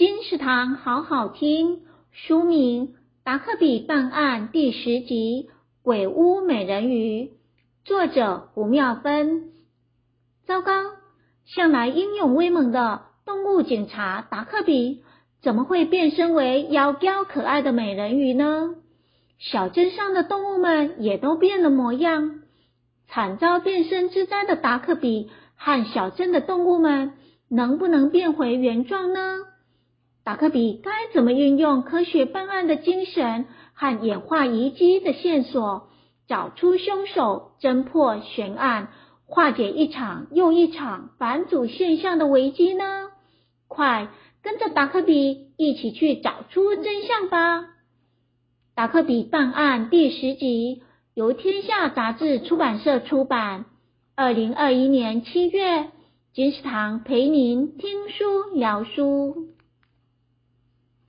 金石堂好好听，书名《达克比办案》第十集《鬼屋美人鱼》，作者胡妙芬。糟糕，向来英勇威猛的动物警察达克比，怎么会变身为妖娇可爱的美人鱼呢？小镇上的动物们也都变了模样。惨遭变身之灾的达克比和小镇的动物们，能不能变回原状呢？达克比该怎么运用科学办案的精神和演化遗迹的线索，找出凶手，侦破悬案，化解一场又一场反祖现象的危机呢？快跟着达克比一起去找出真相吧！达克比办案第十集。由天下杂志出版社出版，二零二一年七月，金石堂陪您听书聊书。